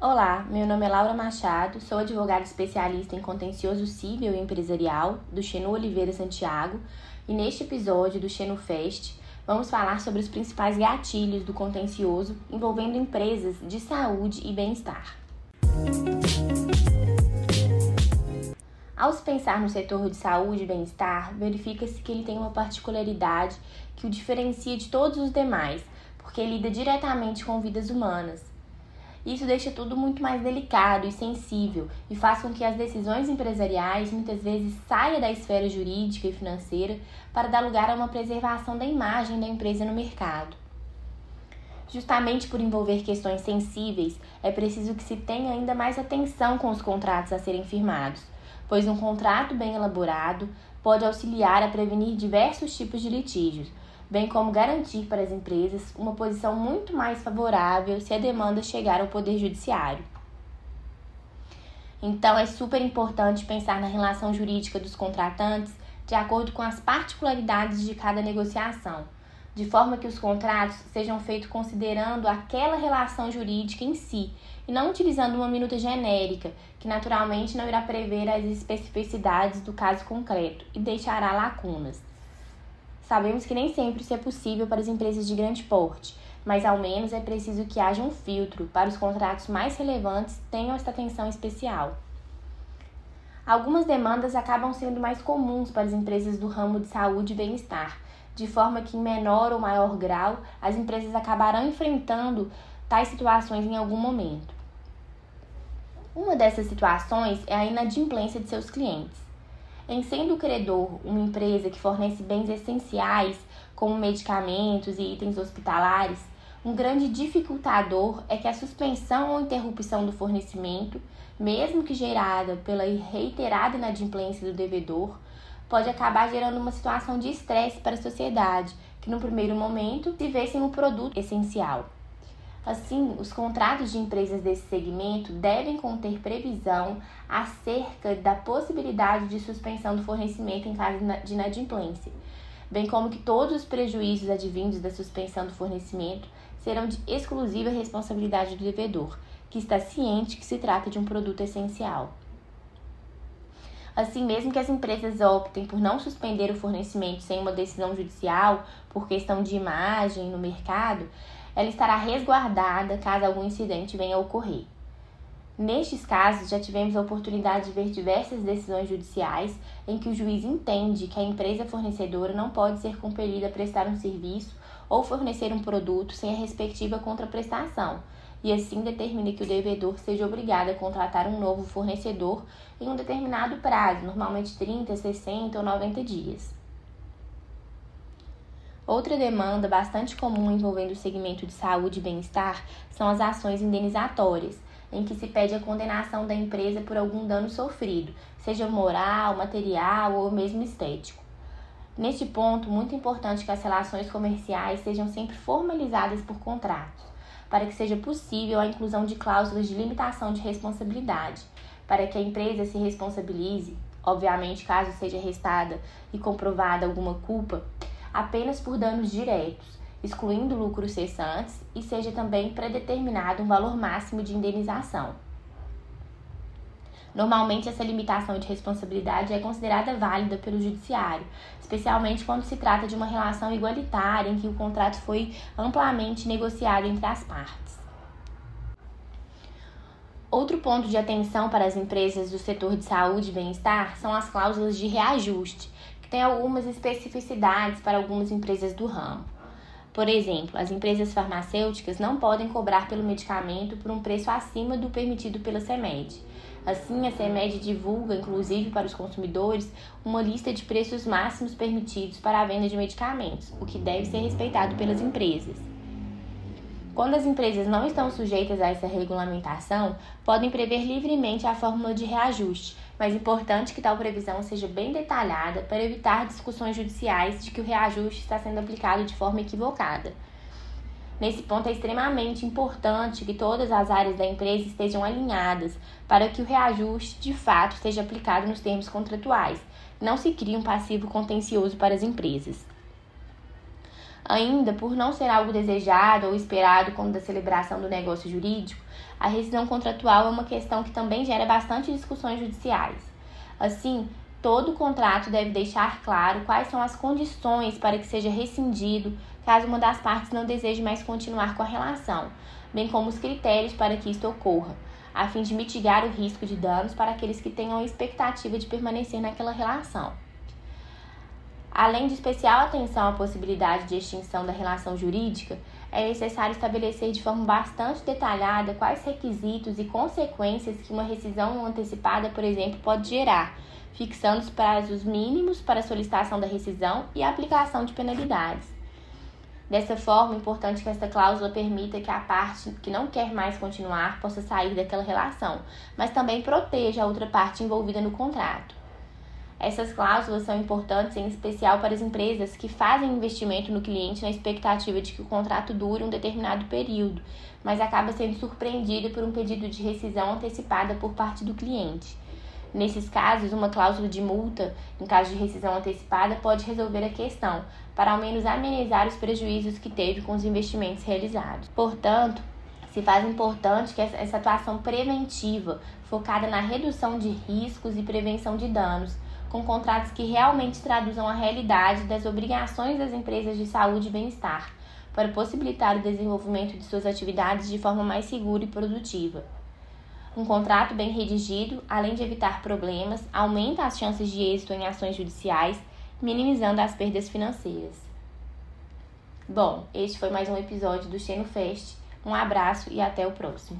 Olá, meu nome é Laura Machado, sou advogada especialista em contencioso civil e empresarial do Xenu Oliveira Santiago e neste episódio do Xenu Fest vamos falar sobre os principais gatilhos do contencioso envolvendo empresas de saúde e bem-estar. Ao se pensar no setor de saúde e bem-estar, verifica-se que ele tem uma particularidade que o diferencia de todos os demais, porque lida diretamente com vidas humanas. Isso deixa tudo muito mais delicado e sensível e faz com que as decisões empresariais muitas vezes saiam da esfera jurídica e financeira para dar lugar a uma preservação da imagem da empresa no mercado. Justamente por envolver questões sensíveis, é preciso que se tenha ainda mais atenção com os contratos a serem firmados pois um contrato bem elaborado pode auxiliar a prevenir diversos tipos de litígios, bem como garantir para as empresas uma posição muito mais favorável se a demanda chegar ao Poder Judiciário. Então, é super importante pensar na relação jurídica dos contratantes de acordo com as particularidades de cada negociação, de forma que os contratos sejam feitos considerando aquela relação jurídica em si e não utilizando uma minuta genérica, que naturalmente não irá prever as especificidades do caso concreto e deixará lacunas. Sabemos que nem sempre isso é possível para as empresas de grande porte, mas ao menos é preciso que haja um filtro para os contratos mais relevantes tenham esta atenção especial. Algumas demandas acabam sendo mais comuns para as empresas do ramo de saúde e bem-estar, de forma que, em menor ou maior grau, as empresas acabarão enfrentando tais situações em algum momento. Uma dessas situações é a inadimplência de seus clientes. Em sendo o credor uma empresa que fornece bens essenciais, como medicamentos e itens hospitalares, um grande dificultador é que a suspensão ou interrupção do fornecimento, mesmo que gerada pela reiterada inadimplência do devedor, pode acabar gerando uma situação de estresse para a sociedade, que no primeiro momento se vê sem o produto essencial. Assim, os contratos de empresas desse segmento devem conter previsão acerca da possibilidade de suspensão do fornecimento em caso de inadimplência, bem como que todos os prejuízos advindos da suspensão do fornecimento serão de exclusiva responsabilidade do devedor, que está ciente que se trata de um produto essencial. Assim, mesmo que as empresas optem por não suspender o fornecimento sem uma decisão judicial por questão de imagem no mercado, ela estará resguardada caso algum incidente venha a ocorrer. Nestes casos, já tivemos a oportunidade de ver diversas decisões judiciais em que o juiz entende que a empresa fornecedora não pode ser compelida a prestar um serviço ou fornecer um produto sem a respectiva contraprestação, e assim determina que o devedor seja obrigado a contratar um novo fornecedor em um determinado prazo, normalmente 30, 60 ou 90 dias. Outra demanda bastante comum envolvendo o segmento de saúde e bem-estar são as ações indenizatórias, em que se pede a condenação da empresa por algum dano sofrido, seja moral, material ou mesmo estético. Neste ponto, muito importante que as relações comerciais sejam sempre formalizadas por contratos, para que seja possível a inclusão de cláusulas de limitação de responsabilidade, para que a empresa se responsabilize, obviamente, caso seja restada e comprovada alguma culpa, apenas por danos diretos, excluindo lucros cessantes, e seja também predeterminado um valor máximo de indenização. Normalmente, essa limitação de responsabilidade é considerada válida pelo Judiciário, especialmente quando se trata de uma relação igualitária em que o contrato foi amplamente negociado entre as partes. Outro ponto de atenção para as empresas do setor de saúde e bem-estar são as cláusulas de reajuste, tem algumas especificidades para algumas empresas do ramo. Por exemplo, as empresas farmacêuticas não podem cobrar pelo medicamento por um preço acima do permitido pela CEMED. Assim, a CEMED divulga, inclusive para os consumidores, uma lista de preços máximos permitidos para a venda de medicamentos, o que deve ser respeitado pelas empresas. Quando as empresas não estão sujeitas a essa regulamentação, podem prever livremente a fórmula de reajuste, mas importante que tal previsão seja bem detalhada para evitar discussões judiciais de que o reajuste está sendo aplicado de forma equivocada. Nesse ponto é extremamente importante que todas as áreas da empresa estejam alinhadas para que o reajuste de fato seja aplicado nos termos contratuais, não se crie um passivo contencioso para as empresas. Ainda, por não ser algo desejado ou esperado quando da celebração do negócio jurídico, a rescisão contratual é uma questão que também gera bastante discussões judiciais. Assim, todo contrato deve deixar claro quais são as condições para que seja rescindido caso uma das partes não deseje mais continuar com a relação, bem como os critérios para que isto ocorra, a fim de mitigar o risco de danos para aqueles que tenham a expectativa de permanecer naquela relação. Além de especial atenção à possibilidade de extinção da relação jurídica, é necessário estabelecer de forma bastante detalhada quais requisitos e consequências que uma rescisão antecipada, por exemplo, pode gerar, fixando os prazos mínimos para a solicitação da rescisão e a aplicação de penalidades. Dessa forma, é importante que esta cláusula permita que a parte que não quer mais continuar possa sair daquela relação, mas também proteja a outra parte envolvida no contrato. Essas cláusulas são importantes, em especial para as empresas que fazem investimento no cliente na expectativa de que o contrato dure um determinado período, mas acaba sendo surpreendido por um pedido de rescisão antecipada por parte do cliente. Nesses casos, uma cláusula de multa, em caso de rescisão antecipada, pode resolver a questão, para ao menos amenizar os prejuízos que teve com os investimentos realizados. Portanto, se faz importante que essa atuação preventiva, focada na redução de riscos e prevenção de danos, com contratos que realmente traduzam a realidade das obrigações das empresas de saúde e bem-estar, para possibilitar o desenvolvimento de suas atividades de forma mais segura e produtiva. Um contrato bem redigido, além de evitar problemas, aumenta as chances de êxito em ações judiciais, minimizando as perdas financeiras. Bom, este foi mais um episódio do Xenofest. Um abraço e até o próximo.